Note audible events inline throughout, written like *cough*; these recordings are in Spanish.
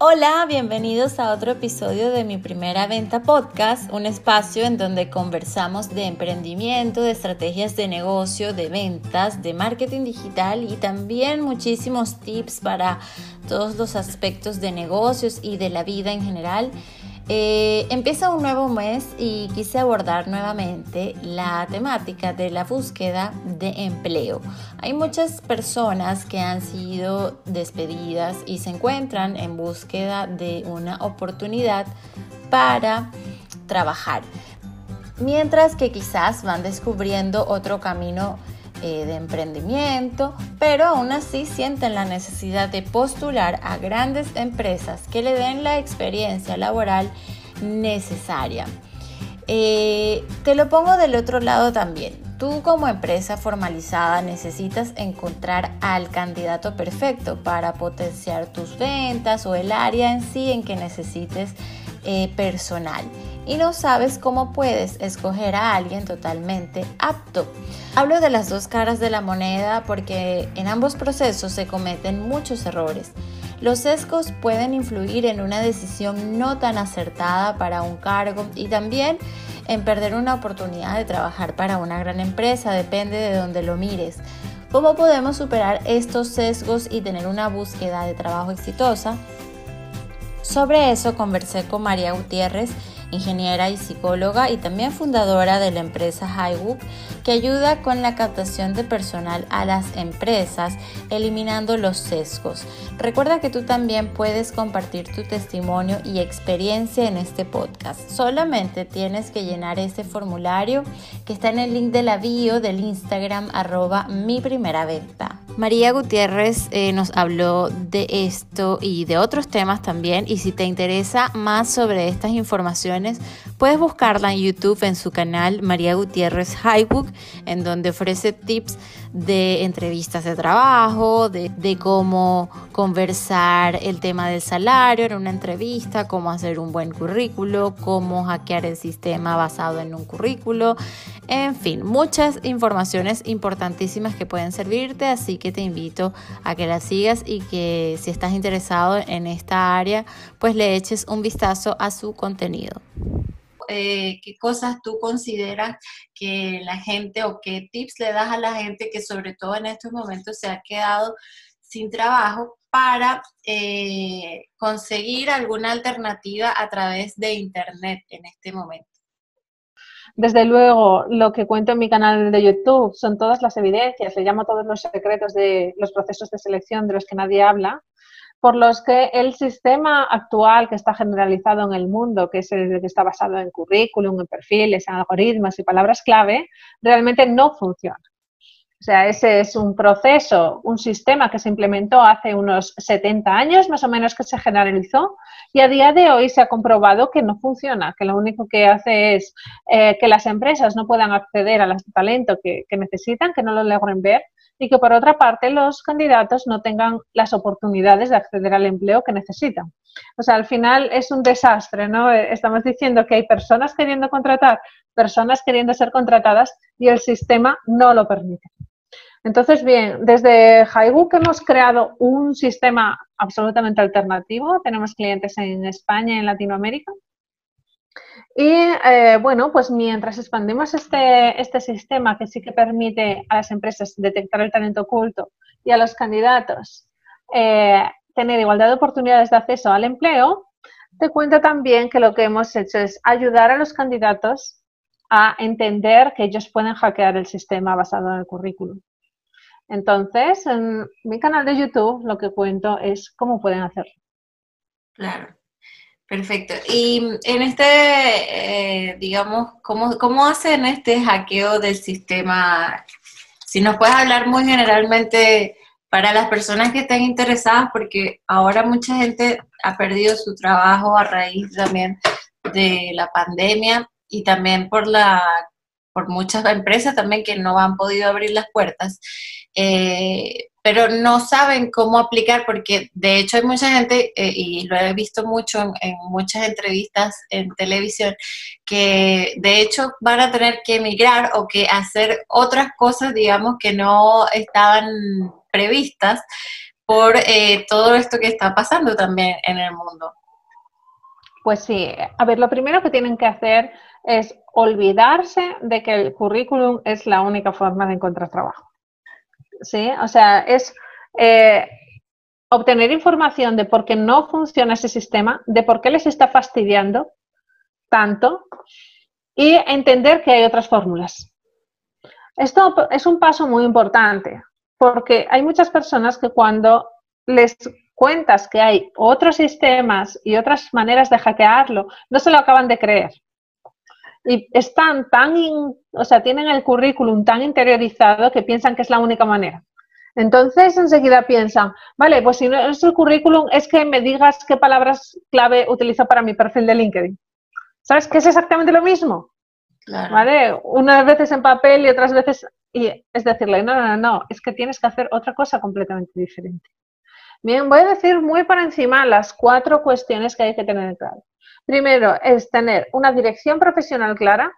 Hola, bienvenidos a otro episodio de mi primera venta podcast, un espacio en donde conversamos de emprendimiento, de estrategias de negocio, de ventas, de marketing digital y también muchísimos tips para todos los aspectos de negocios y de la vida en general. Eh, empieza un nuevo mes y quise abordar nuevamente la temática de la búsqueda de empleo. Hay muchas personas que han sido despedidas y se encuentran en búsqueda de una oportunidad para trabajar, mientras que quizás van descubriendo otro camino eh, de emprendimiento, pero aún así sienten la necesidad de postular a grandes empresas que le den la experiencia laboral necesaria. Eh, te lo pongo del otro lado también. Tú como empresa formalizada necesitas encontrar al candidato perfecto para potenciar tus ventas o el área en sí en que necesites eh, personal y no sabes cómo puedes escoger a alguien totalmente apto. Hablo de las dos caras de la moneda porque en ambos procesos se cometen muchos errores. Los sesgos pueden influir en una decisión no tan acertada para un cargo y también en perder una oportunidad de trabajar para una gran empresa, depende de donde lo mires. ¿Cómo podemos superar estos sesgos y tener una búsqueda de trabajo exitosa? Sobre eso conversé con María Gutiérrez, ingeniera y psicóloga y también fundadora de la empresa Highwood, que ayuda con la captación de personal a las empresas, eliminando los sesgos. Recuerda que tú también puedes compartir tu testimonio y experiencia en este podcast. Solamente tienes que llenar ese formulario que está en el link de la bio del Instagram arroba mi primera venta. María Gutiérrez eh, nos habló de esto y de otros temas también y si te interesa más sobre estas informaciones puedes buscarla en YouTube en su canal María Gutiérrez Highbook en donde ofrece tips de entrevistas de trabajo, de, cómo conversar el tema del salario en una entrevista, cómo hacer un buen currículo, cómo hackear el sistema basado en un currículo, en fin, muchas informaciones importantísimas que pueden servirte, así que te invito a que la sigas y que si estás interesado en esta área, pues le eches un vistazo a su contenido. Eh, qué cosas tú consideras que la gente o qué tips le das a la gente que sobre todo en estos momentos se ha quedado sin trabajo para eh, conseguir alguna alternativa a través de Internet en este momento. Desde luego, lo que cuento en mi canal de YouTube son todas las evidencias, le llamo todos los secretos de los procesos de selección de los que nadie habla, por los que el sistema actual que está generalizado en el mundo, que es el que está basado en currículum, en perfiles, en algoritmos y palabras clave, realmente no funciona. O sea, ese es un proceso, un sistema que se implementó hace unos 70 años, más o menos, que se generalizó y a día de hoy se ha comprobado que no funciona, que lo único que hace es eh, que las empresas no puedan acceder al talento que, que necesitan, que no lo logren ver y que por otra parte los candidatos no tengan las oportunidades de acceder al empleo que necesitan. O sea, al final es un desastre, ¿no? Eh, estamos diciendo que hay personas queriendo contratar, personas queriendo ser contratadas y el sistema no lo permite. Entonces, bien, desde Highbook hemos creado un sistema absolutamente alternativo. Tenemos clientes en España en Latinoamérica y eh, bueno, pues mientras expandimos este, este sistema que sí que permite a las empresas detectar el talento oculto y a los candidatos eh, tener igualdad de oportunidades de acceso al empleo, te cuento también que lo que hemos hecho es ayudar a los candidatos a entender que ellos pueden hackear el sistema basado en el currículum. Entonces, en mi canal de YouTube lo que cuento es cómo pueden hacerlo. Claro. Perfecto. Y en este, eh, digamos, ¿cómo, ¿cómo hacen este hackeo del sistema? Si nos puedes hablar muy generalmente para las personas que estén interesadas, porque ahora mucha gente ha perdido su trabajo a raíz también de la pandemia y también por la por muchas empresas también que no han podido abrir las puertas. Eh, pero no saben cómo aplicar porque de hecho hay mucha gente, eh, y lo he visto mucho en, muchas entrevistas en televisión, que de hecho van a tener que emigrar o que hacer otras cosas, digamos, que no estaban previstas por eh, todo esto que está pasando también en el mundo. Pues sí, a ver, lo primero que tienen que hacer es olvidarse de que el currículum es la única forma de encontrar trabajo. ¿Sí? O sea, es eh, obtener información de por qué no funciona ese sistema, de por qué les está fastidiando tanto y entender que hay otras fórmulas. Esto es un paso muy importante porque hay muchas personas que cuando les cuentas que hay otros sistemas y otras maneras de hackearlo, no se lo acaban de creer. Y están tan, o sea, tienen el currículum tan interiorizado que piensan que es la única manera. Entonces enseguida piensan, vale, pues si no es el currículum, es que me digas qué palabras clave utilizo para mi perfil de LinkedIn. ¿Sabes que es exactamente lo mismo? ¿Vale? Unas veces en papel y otras veces, y es decirle, no, no, no, no, es que tienes que hacer otra cosa completamente diferente. Bien, voy a decir muy por encima las cuatro cuestiones que hay que tener claro. Primero es tener una dirección profesional clara.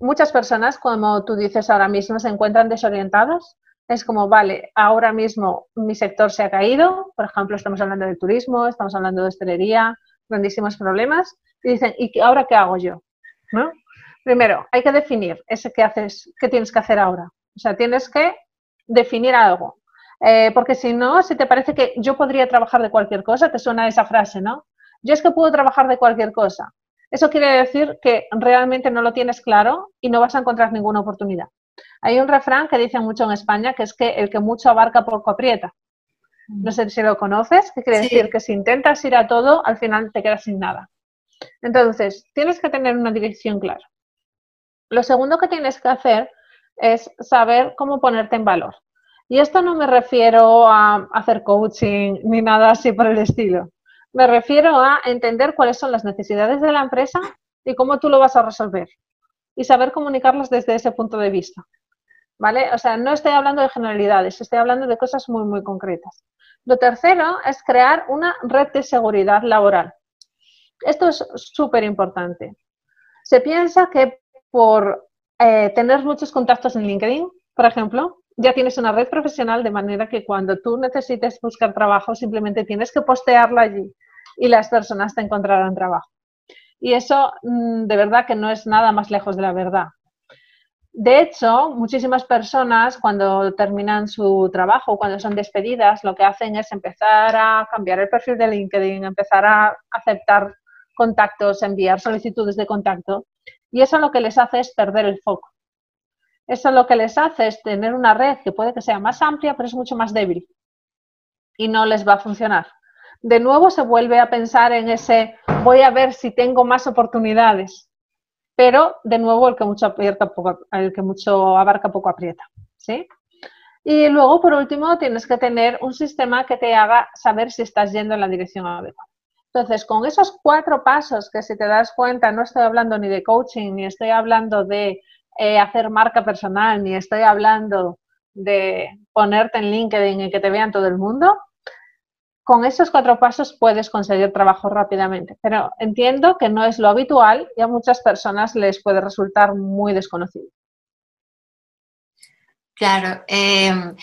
Muchas personas, como tú dices ahora mismo, se encuentran desorientadas es como, vale, ahora mismo mi sector se ha caído, por ejemplo, estamos hablando de turismo, estamos hablando de hostelería, grandísimos problemas, y dicen, ¿y ahora qué hago yo? ¿No? Primero, hay que definir ese qué haces, qué tienes que hacer ahora. O sea, tienes que definir algo. Eh, porque si no, si te parece que yo podría trabajar de cualquier cosa, te suena esa frase, ¿no? Yo es que puedo trabajar de cualquier cosa. Eso quiere decir que realmente no lo tienes claro y no vas a encontrar ninguna oportunidad. Hay un refrán que dice mucho en España que es que el que mucho abarca poco aprieta. No sé si lo conoces, que quiere decir que si intentas ir a todo, al final te quedas sin nada. Entonces, tienes que tener una dirección clara. Lo segundo que tienes que hacer es saber cómo ponerte en valor. Y esto no me refiero a hacer coaching ni nada así por el estilo. Me refiero a entender cuáles son las necesidades de la empresa y cómo tú lo vas a resolver. Y saber comunicarlas desde ese punto de vista. ¿vale? O sea, no estoy hablando de generalidades, estoy hablando de cosas muy, muy concretas. Lo tercero es crear una red de seguridad laboral. Esto es súper importante. Se piensa que por eh, tener muchos contactos en LinkedIn, por ejemplo, ya tienes una red profesional de manera que cuando tú necesites buscar trabajo simplemente tienes que postearlo allí y las personas te encontrarán trabajo. Y eso mm, de verdad que no es nada más lejos de la verdad. De hecho, muchísimas personas cuando terminan su trabajo, cuando son despedidas, lo que hacen es empezar a cambiar el perfil de LinkedIn, empezar a aceptar contactos, enviar solicitudes de contacto. Y eso lo que les hace es perder el foco. Eso lo que les hace es tener una red que puede que sea más amplia, pero es mucho más débil. Y no les va a funcionar. De nuevo se vuelve a pensar en ese, voy a ver si tengo más oportunidades pero de nuevo el que mucho, aprieta, poco, el que mucho abarca poco aprieta. ¿sí? Y luego, por último, tienes que tener un sistema que te haga saber si estás yendo en la dirección adecuada. Entonces, con esos cuatro pasos que si te das cuenta, no estoy hablando ni de coaching, ni estoy hablando de eh, hacer marca personal, ni estoy hablando de ponerte en LinkedIn y que te vean todo el mundo, con esos cuatro pasos puedes conseguir trabajo rápidamente, pero entiendo que no es lo habitual y a muchas personas les puede resultar muy desconocido. Claro. Em,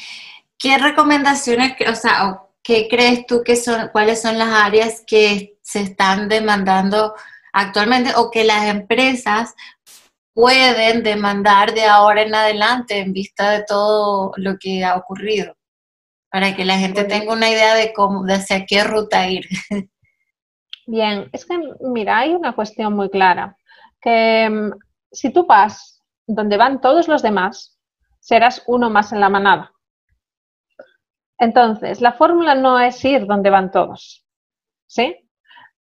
¿Qué recomendaciones, o sea, qué crees tú que son, cuáles son las áreas que se están demandando actualmente o que las empresas pueden demandar de ahora en adelante en vista de todo lo que ha ocurrido? para que la gente tenga una idea de cómo, de hacia qué ruta ir. *laughs* Bien, es que mira, hay una cuestión muy clara, que mm, si tú vas donde van todos los demás, serás uno más en la manada. Entonces, la fórmula no es ir donde van todos, ¿sí?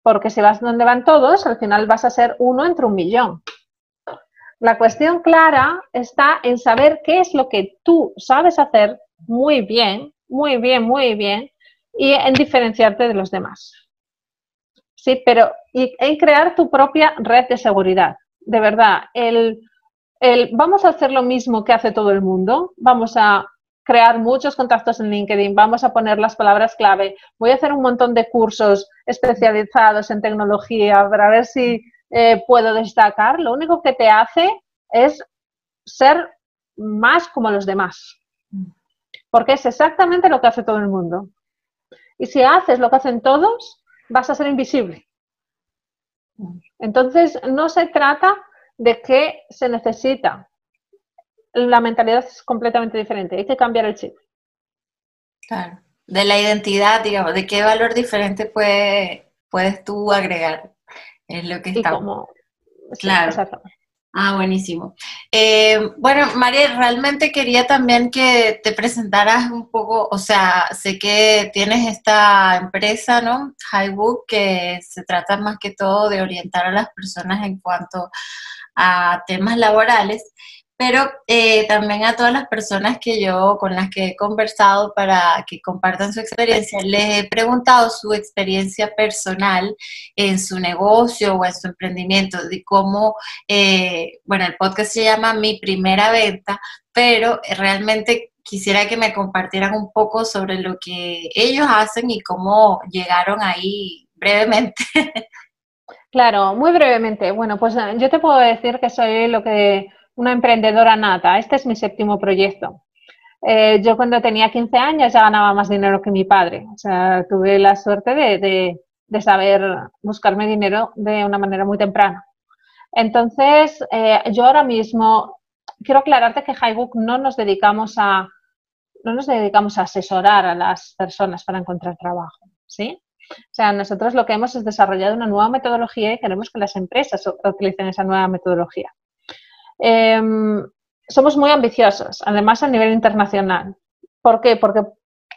Porque si vas donde van todos, al final vas a ser uno entre un millón. La cuestión clara está en saber qué es lo que tú sabes hacer muy bien muy bien, muy bien, y en diferenciarte de los demás. Sí, pero y en crear tu propia red de seguridad. De verdad, el, el, vamos a hacer lo mismo que hace todo el mundo, vamos a crear muchos contactos en LinkedIn, vamos a poner las palabras clave, voy a hacer un montón de cursos especializados en tecnología para ver si eh, puedo destacar. Lo único que te hace es ser más como los demás. porque es exactamente lo que hace todo el mundo. Y si haces lo que hacen todos, vas a ser invisible. Entonces, no se trata de que se necesita. La mentalidad es completamente diferente, hay que cambiar el chip. Claro, de la identidad, digamos, de qué valor diferente puedes tú agregar. Es lo que está. claro. Ah, buenísimo. Eh, bueno, María, realmente quería también que te presentaras un poco, o sea, sé que tienes esta empresa, ¿no? Highbook, que se trata más que todo de orientar a las personas en cuanto a temas laborales pero eh, también a todas las personas que yo, con las que he conversado para que compartan su experiencia, les he preguntado su experiencia personal en su negocio o en su emprendimiento, de cómo, eh, bueno, el podcast se llama Mi Primera Venta, pero realmente quisiera que me compartieran un poco sobre lo que ellos hacen y cómo llegaron ahí brevemente. *laughs* Claro, muy brevemente. Bueno, pues eh, yo te puedo decir que soy lo que una emprendedora nata. Este es mi séptimo proyecto. Eh, yo cuando tenía 15 años ya ganaba más dinero que mi padre. O sea, tuve la suerte de, saber buscarme dinero de una manera muy temprana. Entonces, eh, yo ahora mismo quiero aclararte que Highbook no nos dedicamos a no nos dedicamos a asesorar a las personas para encontrar trabajo, ¿sí? O sea, nosotros lo que hemos es desarrollado una nueva metodología y queremos que las empresas utilicen esa nueva metodología. Em, somos muy ambiciosos, además a nivel internacional. ¿Por qué? Porque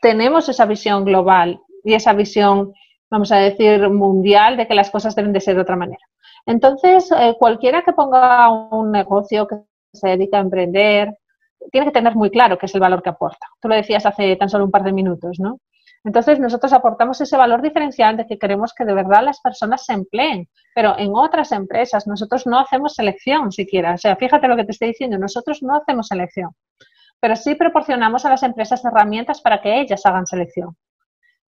tenemos esa visión global y esa visión, vamos a decir, mundial de que las cosas deben de ser de otra manera. Entonces, eh, cualquiera que ponga un negocio que se dedica a emprender, tiene que tener muy claro qué es el valor que aporta. Tú lo decías hace tan solo un par de minutos, ¿no? Entonces, nosotros aportamos ese valor diferencial de que queremos que de verdad las personas se empleen, pero en otras empresas nosotros no hacemos selección siquiera. O sea, fíjate lo que te estoy diciendo, nosotros no hacemos selección, pero sí proporcionamos a las empresas herramientas para que ellas hagan selección.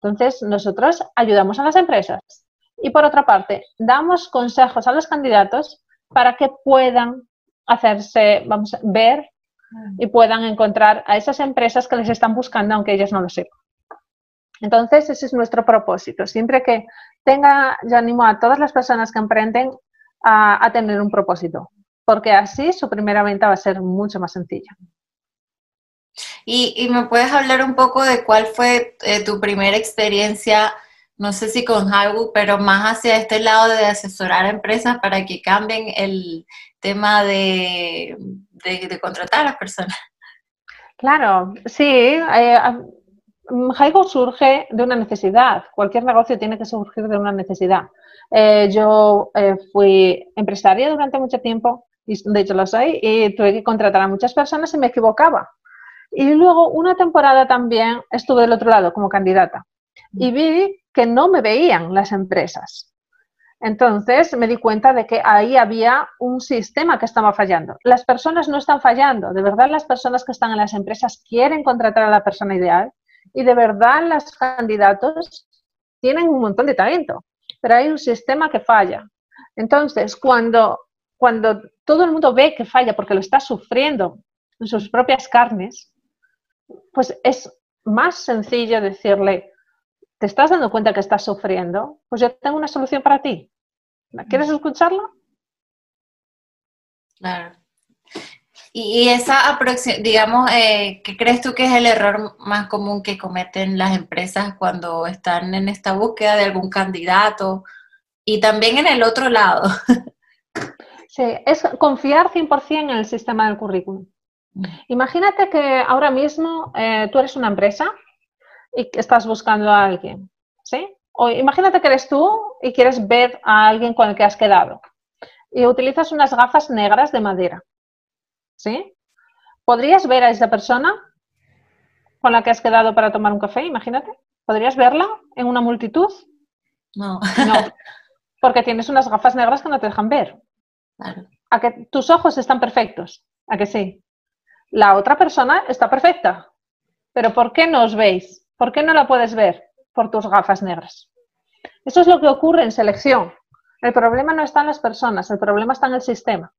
Entonces, nosotros ayudamos a las empresas y por otra parte, damos consejos a los candidatos para que puedan hacerse, vamos ver y puedan encontrar a esas empresas que les están buscando aunque ellos no lo sepan. Entonces, ese es nuestro propósito. Siempre que tenga, yo animo a todas las personas que emprenden a, tener un propósito, porque así su primera venta va a ser mucho más sencilla. Y, me puedes hablar un poco de cuál fue eh, tu primera experiencia, no sé si con Highwood, pero más hacia este lado de asesorar a empresas para que cambien el tema de, contratar a las personas. Claro, sí. Eh, Haigo surge de una necesidad. Cualquier negocio tiene que surgir de una necesidad. Eh, yo eh, fui empresaria durante mucho tiempo, y de hecho lo soy, y tuve que contratar a muchas personas y me equivocaba. Y luego una temporada también estuve del otro lado como candidata y vi que no me veían las empresas. Entonces me di cuenta de que ahí había un sistema que estaba fallando. Las personas no están fallando. De verdad las personas que están en las empresas quieren contratar a la persona ideal y de verdad los candidatos tienen un montón de talento, pero hay un sistema que falla. Entonces, cuando, cuando todo el mundo ve que falla porque lo está sufriendo en sus propias carnes, pues es más sencillo decirle, ¿te estás dando cuenta que estás sufriendo? Pues yo tengo una solución para ti. ¿Quieres escucharlo? Claro. Y esa aproximación, digamos, eh, ¿qué crees tú que es el error más común que cometen las empresas cuando están en esta búsqueda de algún candidato? Y también en el otro lado. *laughs* Sí, es confiar 100% en el sistema del currículum. Mm. Imagínate que ahora mismo eh, tú eres una empresa y estás buscando a alguien, ¿sí? O imagínate que eres tú y quieres ver a alguien con el que has quedado y utilizas unas gafas negras de madera. ¿Sí? ¿Podrías ver a esa persona con la que has quedado para tomar un café? Imagínate. ¿Podrías verla en una multitud? No. No, *laughs* porque tienes unas gafas negras que no te dejan ver. A que tus ojos están perfectos, a que sí. La otra persona está perfecta. Pero ¿por qué no os veis? ¿Por qué no la puedes ver? Por tus gafas negras. Eso es lo que ocurre en selección. El problema no está en las personas, el problema está en el sistema.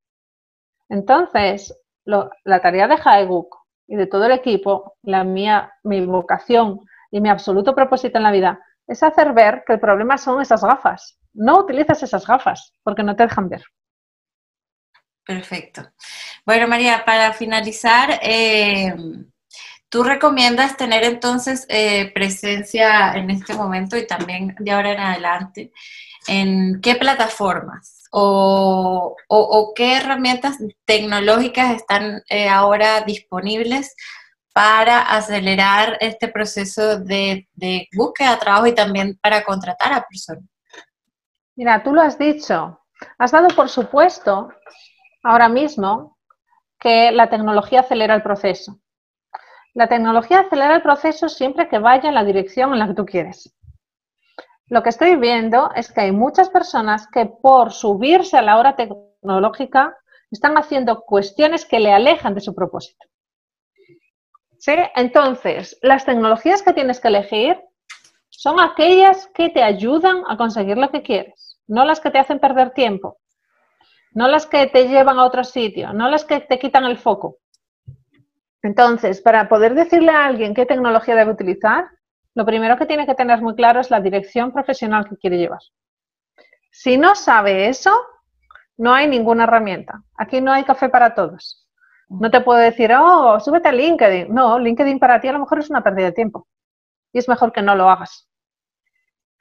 Entonces, la tarea de Haeguk y de todo el equipo, la mía, mi vocación y mi absoluto propósito en la vida es hacer ver que el problema son esas gafas. No utilizas esas gafas porque no te dejan ver. Perfecto. Bueno, María, para finalizar, eh, ¿tú recomiendas tener entonces eh, presencia en este momento y también de ahora en adelante en qué plataformas o, qué herramientas tecnológicas están eh, ahora disponibles para acelerar este proceso de, de búsqueda de trabajo y también para contratar a personas? Mira, tú lo has dicho. Has dado por supuesto ahora mismo que la tecnología acelera el proceso. La tecnología acelera el proceso siempre que vaya en la dirección en la que tú quieres. Lo que estoy viendo es que hay muchas personas que por subirse a la hora tecnológica están haciendo cuestiones que le alejan de su propósito. ¿Sí? Entonces, las tecnologías que tienes que elegir son aquellas que te ayudan a conseguir lo que quieres, no las que te hacen perder tiempo, no las que te llevan a otro sitio, no las que te quitan el foco. Entonces, para poder decirle a alguien qué tecnología debe utilizar, lo primero que tiene que tener muy claro es la dirección profesional que quiere llevar. Si no sabe eso, no hay ninguna herramienta. Aquí no hay café para todos. No te puedo decir, oh, súbete a LinkedIn. No, LinkedIn para ti a lo mejor es una pérdida de tiempo. Y es mejor que no lo hagas.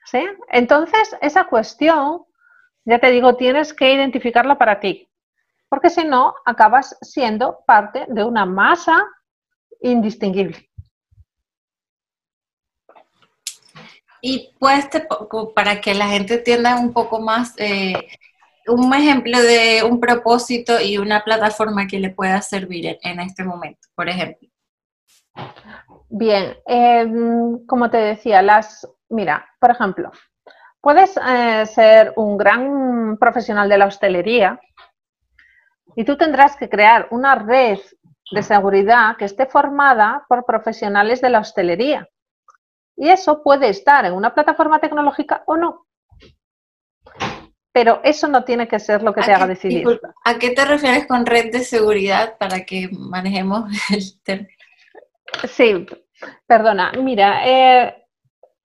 ¿Sí? Entonces, esa cuestión ya te digo, tienes que identificarla para ti, porque si no, acabas siendo parte de una masa indistinguible. Y pues, para que la gente entienda un poco más, eh, un ejemplo de un propósito y una plataforma que le pueda servir en, este momento, por ejemplo. Bien, em, como te decía, las, mira, por ejemplo, Puedes eh, ser un gran profesional de la hostelería y tú tendrás que crear una red de seguridad que esté formada por profesionales de la hostelería. Y eso puede estar en una plataforma tecnológica o no. Pero eso no tiene que ser lo que te haga decidir. ¿A qué te refieres con red de seguridad para que manejemos *laughs* el término? Sí, perdona. Mira, eh,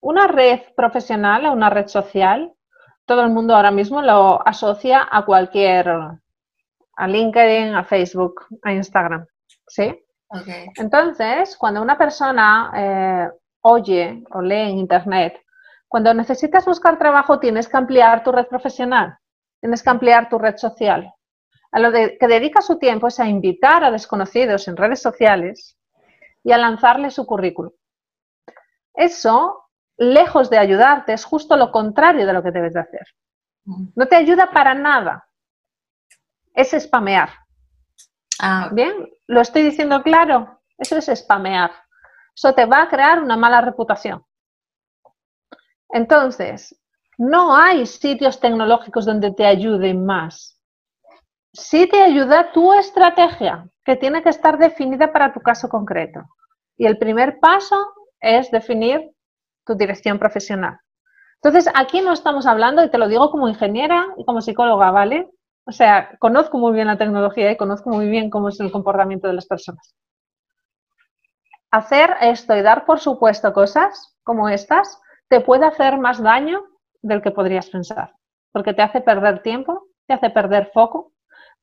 una red profesional o una red social, todo el mundo ahora mismo lo asocia a cualquier, a LinkedIn, a Facebook, a Instagram, ¿sí? Entonces, cuando una persona eh, oye o lee en Internet, cuando necesitas buscar trabajo tienes que ampliar tu red profesional, tienes que ampliar tu red social. A lo que dedica su tiempo es a invitar a desconocidos en redes sociales y a lanzarle su currículum. Eso lejos de ayudarte, es justo lo contrario de lo que debes de hacer. No te ayuda para nada. Es spamear. Ah. Bien, lo estoy diciendo claro. Eso es spamear. Eso te va a crear una mala reputación. Entonces, no hay sitios tecnológicos donde te ayuden más. Sí te ayuda tu estrategia, que tiene que estar definida para tu caso concreto. Y el primer paso es definir tu dirección profesional. Entonces, aquí no estamos hablando, y te lo digo como ingeniera y como psicóloga, ¿vale? O sea, conozco muy bien la tecnología y conozco muy bien cómo es el comportamiento de las personas. Hacer esto y dar por supuesto cosas como estas te puede hacer más daño del que podrías pensar, porque te hace perder tiempo, te hace perder foco,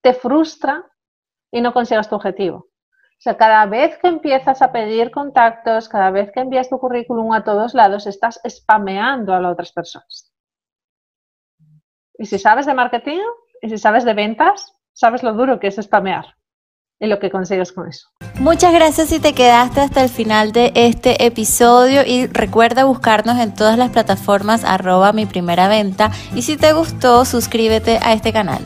te frustra y no consigas tu objetivo. O sea, cada vez que empiezas a pedir contactos, cada vez que envías tu currículum a todos lados, estás spameando a las otras personas. Y si sabes de marketing y si sabes de ventas, sabes lo duro que es spamear y lo que consigues con eso. Muchas gracias si te quedaste hasta el final de este episodio y recuerda buscarnos en todas las plataformas arroba mi primera venta y si te gustó suscríbete a este canal.